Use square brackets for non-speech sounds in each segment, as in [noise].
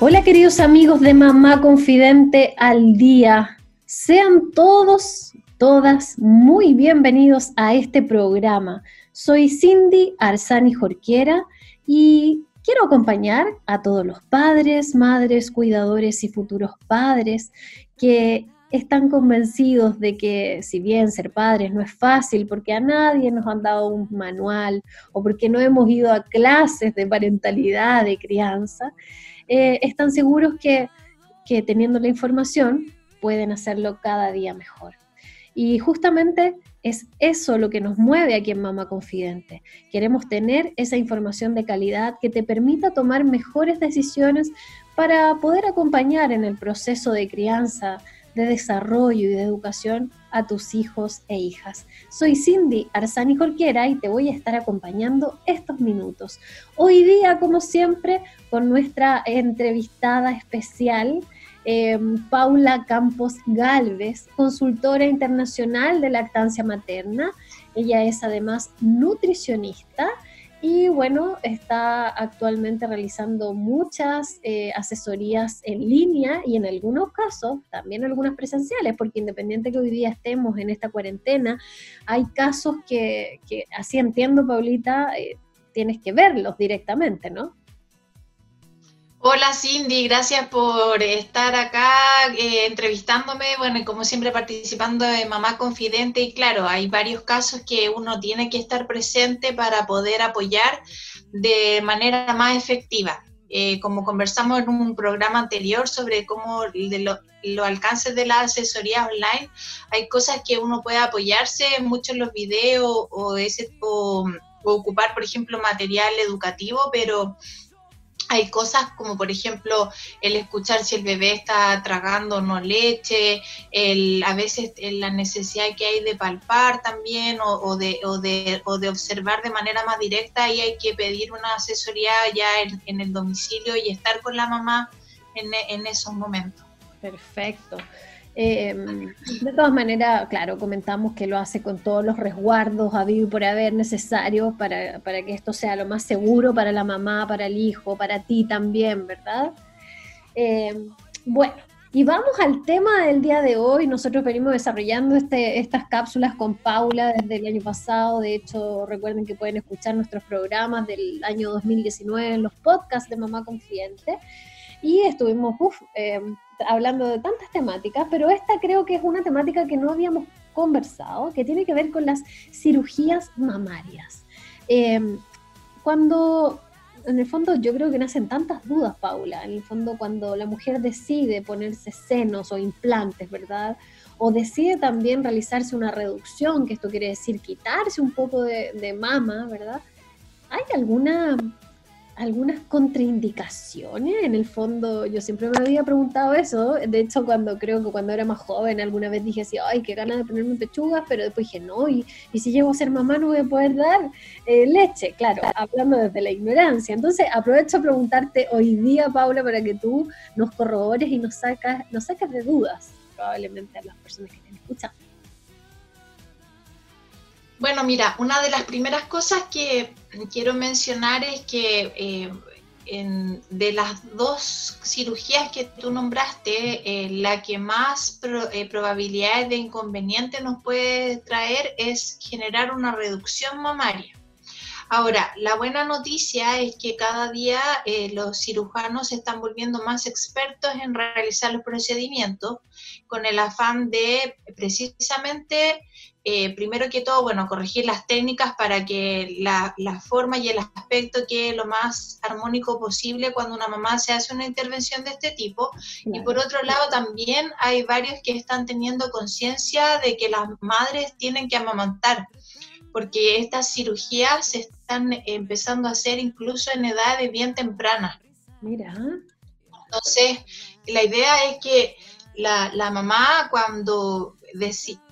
Hola queridos amigos de Mamá Confidente al Día. Sean todos, todas muy bienvenidos a este programa. Soy Cindy Arzani Jorquera y quiero acompañar a todos los padres, madres, cuidadores y futuros padres que están convencidos de que si bien ser padres no es fácil porque a nadie nos han dado un manual o porque no hemos ido a clases de parentalidad, de crianza, eh, están seguros que, que teniendo la información pueden hacerlo cada día mejor. Y justamente es eso lo que nos mueve aquí en Mamá Confidente. Queremos tener esa información de calidad que te permita tomar mejores decisiones para poder acompañar en el proceso de crianza, de desarrollo y de educación a tus hijos e hijas. Soy Cindy Arzani Jorquera y te voy a estar acompañando estos minutos. Hoy día, como siempre, con nuestra entrevistada especial, em, Paula Campos Galvez, consultora internacional de lactancia materna. Ella es además nutricionista y bueno, está actualmente realizando muchas eh, asesorías en línea y en algunos casos también algunas presenciales, porque independiente que hoy día estemos en esta cuarentena, hay casos que, así entiendo, Paulita, eh, tienes que verlos directamente, ¿no? Hola Cindy, gracias por estar acá eh, entrevistándome, bueno, y como siempre participando de Mamá Confidente y claro, hay varios casos que uno tiene que estar presente para poder apoyar de manera más efectiva. Eh, como conversamos en un programa anterior sobre cómo los alcances de la asesoría online, hay cosas que uno puede apoyarse mucho en los videos o, ese, o ocupar, por ejemplo, material educativo, pero hay cosas como por ejemplo el escuchar si el bebé está tragando o no leche, el, a veces la necesidad que hay de palpar también o, de, o, de, o, de, observar de manera más directa y hay que pedir una asesoría ya en, el domicilio y estar con la mamá en, en esos momentos. Perfecto. Em, de todas maneras, claro, comentamos que lo hace con todos los resguardos habido y por haber necesarios para, que esto sea lo más seguro para la mamá, para el hijo, para ti también, ¿verdad? Em, bueno, y vamos al tema del día de hoy. Nosotros venimos desarrollando este, estas cápsulas con Paula desde el año pasado. De hecho, recuerden que pueden escuchar nuestros programas del año 2019 en los podcasts de Mamá Confiante. Y estuvimos, em, hablando de tantas temáticas, pero esta creo que es una temática que no habíamos conversado, que tiene que ver con las cirugías mamarias. Em, cuando, en el fondo, yo creo que nacen tantas dudas, Paula, en el fondo cuando la mujer decide ponerse senos o implantes, ¿verdad? O decide también realizarse una reducción, que esto quiere decir quitarse un poco de mama, ¿verdad? ¿Hay alguna algunas contraindicaciones. En el fondo, yo siempre me había preguntado eso. De hecho, cuando creo que cuando era más joven, alguna vez dije así, ay, qué ganas de ponerme pechugas, pero después dije, no, y, si llego a ser mamá no voy a poder dar eh, leche. Claro, hablando desde la ignorancia. Entonces, aprovecho a preguntarte hoy día, Paula, para que tú nos corrobores y nos sacas, nos sacas de dudas, probablemente a las personas que estén escuchando. Bueno, mira, una de las primeras cosas que quiero mencionar es que eh, de las dos cirugías que tú nombraste, eh, la que más eh, probabilidades de inconveniente nos puede traer es generar una reducción mamaria. Ahora, la buena noticia es que cada día los cirujanos se están volviendo más expertos en realizar los procedimientos con el afán de precisamente eh, primero que todo, bueno, corregir las técnicas para que la, forma y el aspecto quede lo más armónico posible cuando una mamá se hace una intervención de este tipo. Y por otro lado, también hay varios que están teniendo conciencia de que las madres tienen que amamantar, porque estas cirugías se están empezando a hacer incluso en edades bien tempranas. Mira. Entonces, la idea es que la, la mamá cuando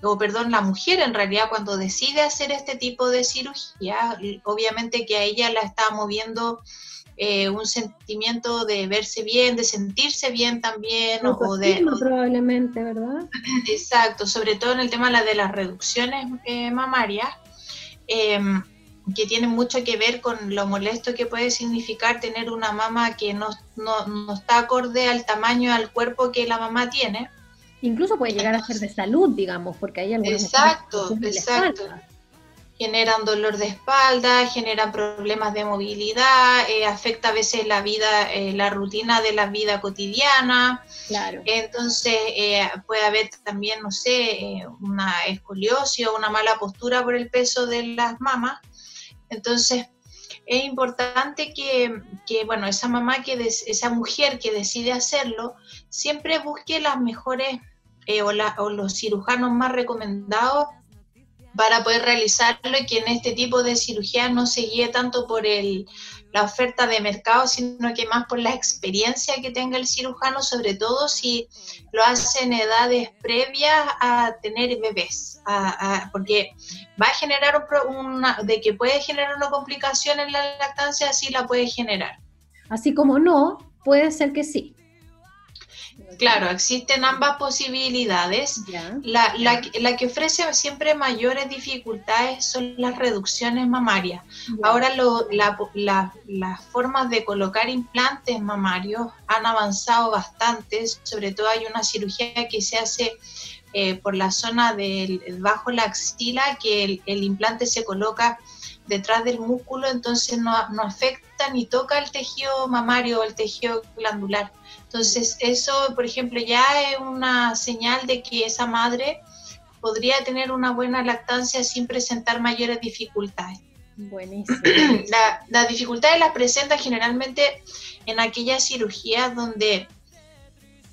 o perdón, la mujer en realidad cuando decide hacer este tipo de cirugía, obviamente que a ella la está moviendo eh, un sentimiento de verse bien, de sentirse bien también, o de... Probablemente, ¿verdad? Exacto, sobre todo en el tema de las reducciones eh, mamarias, em, que tiene mucho que ver con lo molesto que puede significar tener una mama que no, no, no está acorde al tamaño, al cuerpo que la mamá tiene. Incluso puede llegar a ser de salud, digamos, porque hay algunos... Exacto, exacto. Generan dolor de espalda, generan problemas de movilidad, eh, afecta a veces la vida, eh, la rutina de la vida cotidiana. Claro. Entonces eh, puede haber también, no sé, una escoliosis o una mala postura por el peso de las mamas. Entonces, es importante que, que, bueno, esa mamá, que esa mujer que decide hacerlo, siempre busque las mejores eh, o, o, los cirujanos más recomendados para poder realizarlo y que en este tipo de cirugía no se guíe tanto por el, la oferta de mercado, sino que más por la experiencia que tenga el cirujano, sobre todo si lo hace en edades previas a tener bebés, porque va a generar una, de que puede generar una complicación en la lactancia, sí la puede generar. Así como no, puede ser que sí. Claro, existen ambas posibilidades. La, la, que ofrece siempre mayores dificultades son las reducciones mamarias. Ahora las formas de colocar implantes mamarios han avanzado bastante, sobre todo hay una cirugía que se hace eh, por la zona del bajo la axila, que el, implante se coloca detrás del músculo, entonces no, no afecta ni toca el tejido mamario o el tejido glandular. Entonces, eso, por ejemplo, ya es una señal de que esa madre podría tener una buena lactancia sin presentar mayores dificultades. Buenísimo. [clears throat] La, las dificultades las presenta generalmente en aquellas cirugías donde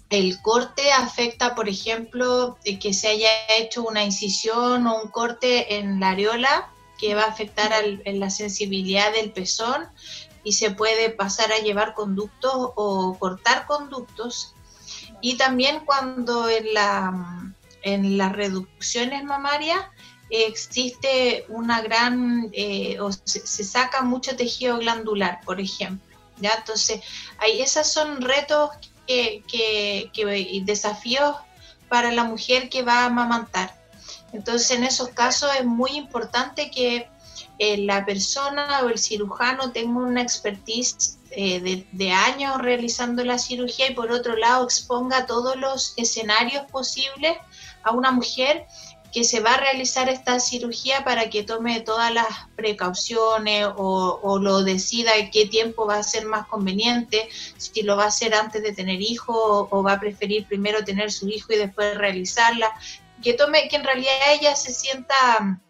el corte afecta, por ejemplo, que se haya hecho una incisión o un corte en la areola que va a afectar en la sensibilidad del pezón y se puede pasar a llevar conductos o cortar conductos. Y también cuando en, la, en las reducciones mamarias existe una gran, eh, o se, saca mucho tejido glandular, por ejemplo. ¿ya? Entonces, hay, esos son retos que, que, y desafíos para la mujer que va a amamantar. Entonces, en esos casos es muy importante que eh, la persona o el cirujano tenga una expertise eh, de, años realizando la cirugía y por otro lado exponga todos los escenarios posibles a una mujer que se va a realizar esta cirugía para que tome todas las precauciones o, lo decida qué tiempo va a ser más conveniente, si lo va a hacer antes de tener hijo o, va a preferir primero tener su hijo y después realizarla, que tome, que en realidad ella se sienta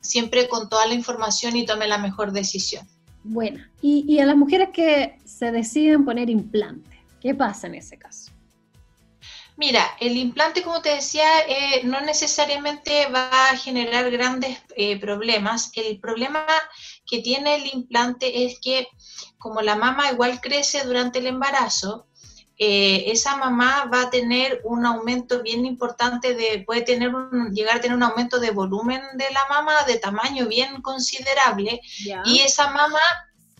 siempre con toda la información y tome la mejor decisión. Bueno, y, a las mujeres que se deciden poner implante, ¿qué pasa en ese caso? Mira, el implante, como te decía, eh, no necesariamente va a generar grandes eh, problemas. El problema que tiene el implante es que como la mama igual crece durante el embarazo, eh, esa mamá va a tener un aumento bien importante de, puede tener llegar a tener un aumento de volumen de la mama de tamaño bien considerable y esa mama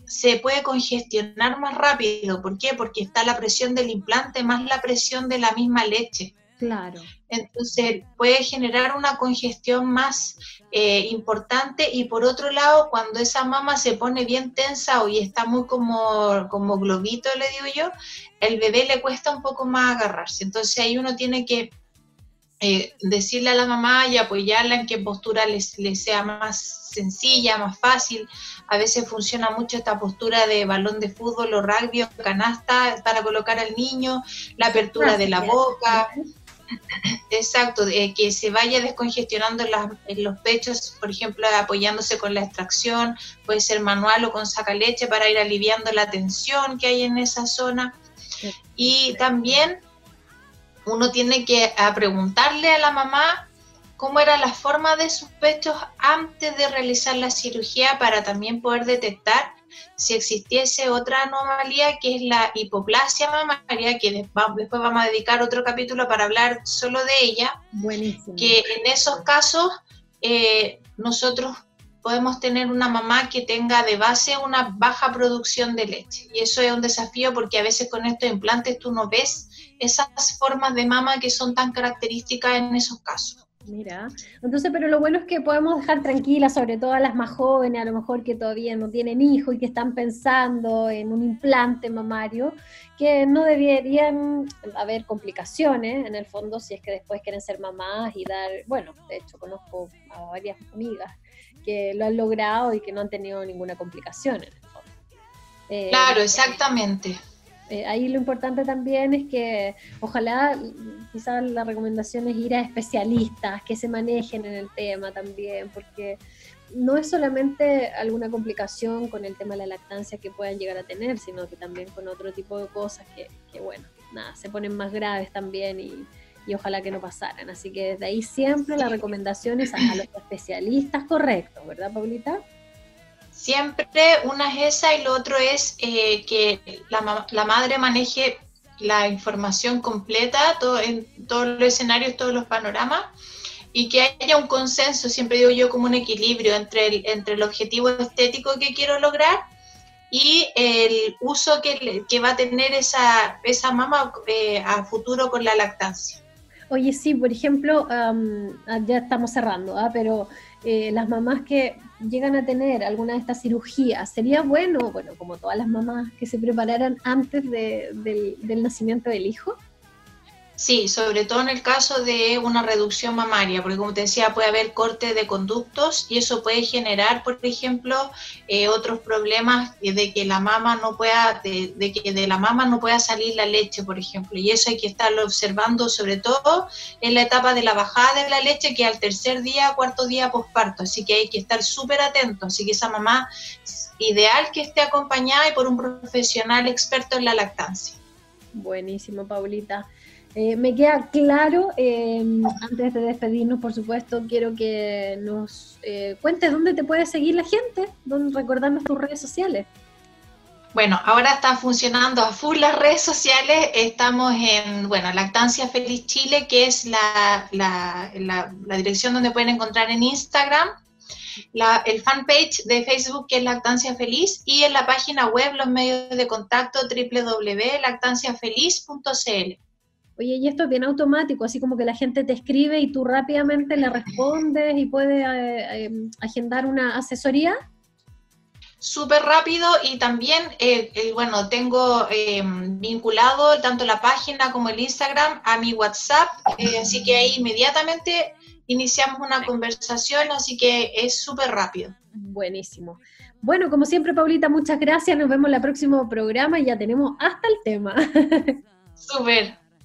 se puede congestionar más rápido. ¿Por qué? Porque está la presión del implante más la presión de la misma leche. Claro. Entonces puede generar una congestión más eh, importante y por otro lado, cuando esa mama se pone bien tensa o y está muy como, como globito, le digo yo, el bebé le cuesta un poco más agarrarse. Entonces ahí uno tiene que eh, decirle a la mamá y apoyarla en qué postura le sea más sencilla, más fácil. A veces funciona mucho esta postura de balón de fútbol o rugby o canasta para colocar al niño, la apertura de la boca. Exacto, que se vaya descongestionando en, los pechos, por ejemplo, apoyándose con la extracción, puede ser manual o con sacaleche para ir aliviando la tensión que hay en esa zona. Y también uno tiene que preguntarle a la mamá cómo era la forma de sus pechos antes de realizar la cirugía para también poder detectar si existiese otra anomalía que es la hipoplasia mamaria, que después vamos a dedicar otro capítulo para hablar solo de ella, Buenísimo. que en esos casos eh, nosotros podemos tener una mamá que tenga de base una baja producción de leche. Y eso es un desafío porque a veces con estos implantes tú no ves esas formas de mama que son tan características en esos casos. Mira, entonces, pero lo bueno es que podemos dejar tranquilas, sobre todo a las más jóvenes, a lo mejor que todavía no tienen hijos y que están pensando en un implante mamario, que no deberían haber complicaciones, en el fondo, si es que después quieren ser mamás y dar, bueno, de hecho conozco a varias amigas que lo han logrado y que no han tenido ninguna complicación en el fondo. Eh, claro, exactamente. Eh, ahí lo importante también es que ojalá, quizás la recomendación es ir a especialistas que se manejen en el tema también, porque no es solamente alguna complicación con el tema de la lactancia que puedan llegar a tener, sino que también con otro tipo de cosas que, que bueno, nada, se ponen más graves también y, y ojalá que no pasaran. Así que desde ahí siempre la recomendación es a, los especialistas correctos, ¿verdad, Paulita? Siempre una es esa y lo otro es eh, que la, la, madre maneje la información completa todo, en todos los escenarios, todos los panoramas y que haya un consenso, siempre digo yo, como un equilibrio entre el, entre el objetivo estético que quiero lograr y el uso que, que va a tener esa, esa mama eh, a futuro con la lactancia. Oye, sí, por ejemplo, ah, ya estamos cerrando, ¿ah? pero eh, las mamás que llegan a tener alguna de estas cirugías, sería bueno, bueno, como todas las mamás, que se prepararan antes del nacimiento del hijo. Sí, sobre todo en el caso de una reducción mamaria, porque como te decía, puede haber corte de conductos y eso puede generar, por ejemplo, eh, otros problemas de que la mama no pueda, de, que de la mama no pueda salir la leche, por ejemplo, y eso hay que estarlo observando sobre todo en la etapa de la bajada de la leche, que al tercer día, cuarto día posparto, así que hay que estar súper atento, así que esa mamá ideal que esté acompañada y por un profesional experto en la lactancia. Buenísimo, Paulita. Eh, me queda claro, em, antes de despedirnos, por supuesto, quiero que nos eh, cuentes dónde te puede seguir la gente, dónde, tus redes sociales. Bueno, ahora están funcionando a full las redes sociales. Estamos en, bueno, Lactancia Feliz Chile, que es la, la, la, dirección donde pueden encontrar en Instagram, el fanpage de Facebook, que es Lactancia Feliz, y en la página web los medios de contacto www.lactanciafeliz.cl. Oye, y esto es bien automático, así como que la gente te escribe y tú rápidamente le respondes y puedes eh, eh, agendar una asesoría. Súper rápido y también, eh, bueno, tengo vinculado tanto la página como el Instagram a mi WhatsApp, así que ahí inmediatamente iniciamos una conversación, así que es súper rápido. Buenísimo. Bueno, como siempre, Paulita, muchas gracias. Nos vemos en el próximo programa y ya tenemos hasta el tema. [laughs] Súper.